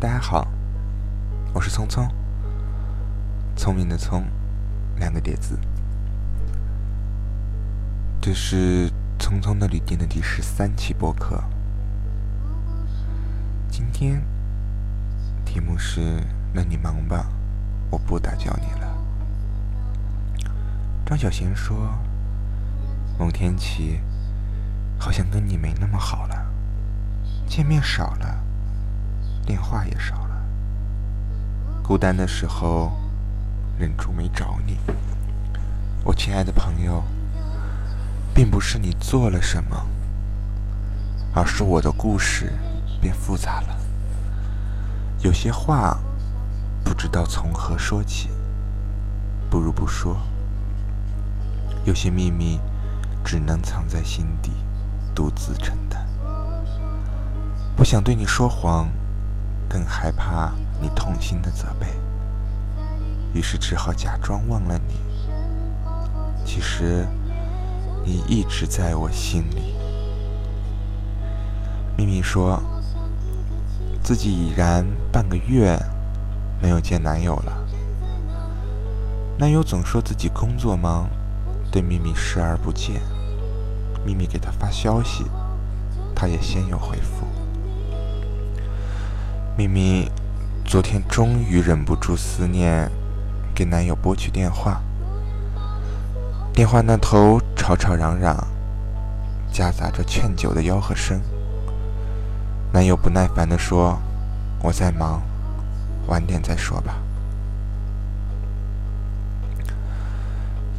大家好，我是聪聪，聪明的聪，两个叠字。这是聪聪的旅店的第十三期播客。今天题目是：那你忙吧，我不打搅你了。张小娴说：“某天起，好像跟你没那么好了，见面少了。”电话也少了，孤单的时候忍住没找你。我亲爱的朋友，并不是你做了什么，而是我的故事变复杂了。有些话不知道从何说起，不如不说。有些秘密只能藏在心底，独自承担。不想对你说谎。更害怕你痛心的责备，于是只好假装忘了你。其实你一直在我心里。秘密说自己已然半个月没有见男友了，男友总说自己工作忙，对秘密视而不见。秘密给他发消息，他也先有回复。咪咪昨天终于忍不住思念，给男友拨去电话。电话那头吵吵嚷嚷，夹杂着劝酒的吆喝声。男友不耐烦地说：“我在忙，晚点再说吧。”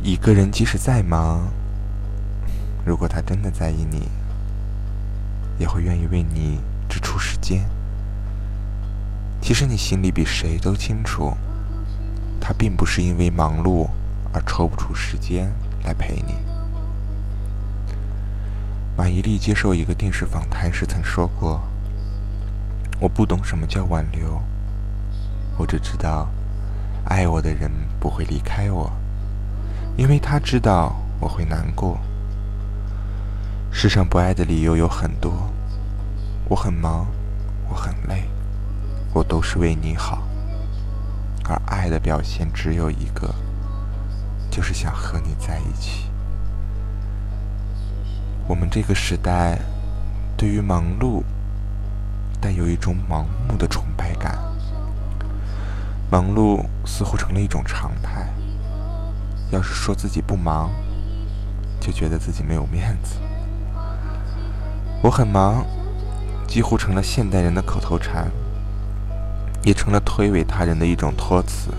一个人即使再忙，如果他真的在意你，也会愿意为你支出时间。其实你心里比谁都清楚，他并不是因为忙碌而抽不出时间来陪你。马伊琍接受一个电视访谈时曾说过：“我不懂什么叫挽留，我只知道，爱我的人不会离开我，因为他知道我会难过。世上不爱的理由有很多，我很忙，我很累。”我都是为你好，而爱的表现只有一个，就是想和你在一起。我们这个时代，对于忙碌，带有一种盲目的崇拜感。忙碌似乎成了一种常态，要是说自己不忙，就觉得自己没有面子。我很忙，几乎成了现代人的口头禅。也成了推诿他人的一种托词。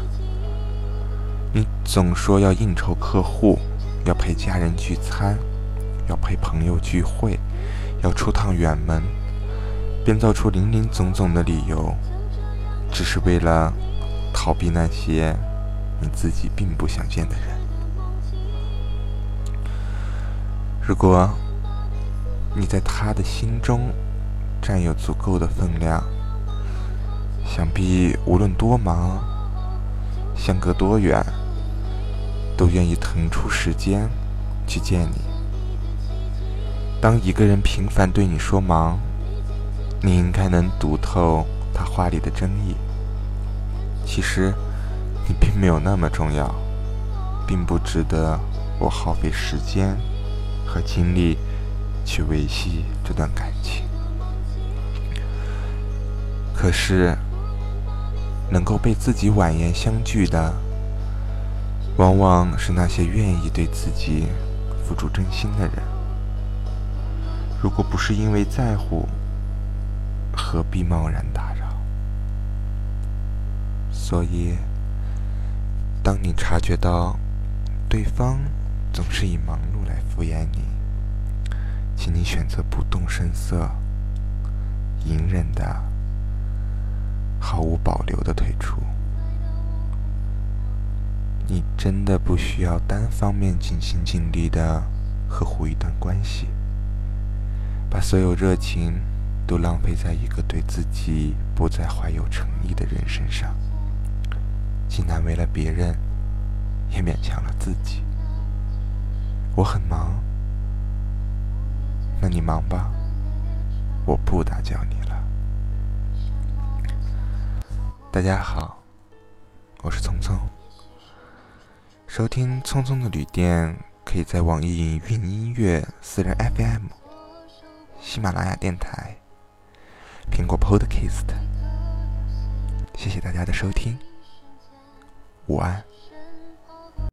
你总说要应酬客户，要陪家人聚餐，要陪朋友聚会，要出趟远门，编造出林林总总的理由，只是为了逃避那些你自己并不想见的人。如果你在他的心中占有足够的分量，想必无论多忙，相隔多远，都愿意腾出时间去见你。当一个人频繁对你说忙，你应该能读透他话里的真意。其实你并没有那么重要，并不值得我耗费时间和精力去维系这段感情。可是。能够被自己婉言相拒的，往往是那些愿意对自己付出真心的人。如果不是因为在乎，何必贸然打扰？所以，当你察觉到对方总是以忙碌来敷衍你，请你选择不动声色、隐忍的。毫无保留的退出，你真的不需要单方面尽心尽力的呵护一段关系，把所有热情都浪费在一个对自己不再怀有诚意的人身上，既难为了别人，也勉强了自己。我很忙，那你忙吧，我不打搅你。大家好，我是聪聪。收听聪聪的旅店，可以在网易云音乐、私人 FM、喜马拉雅电台、苹果 Podcast。谢谢大家的收听，午安。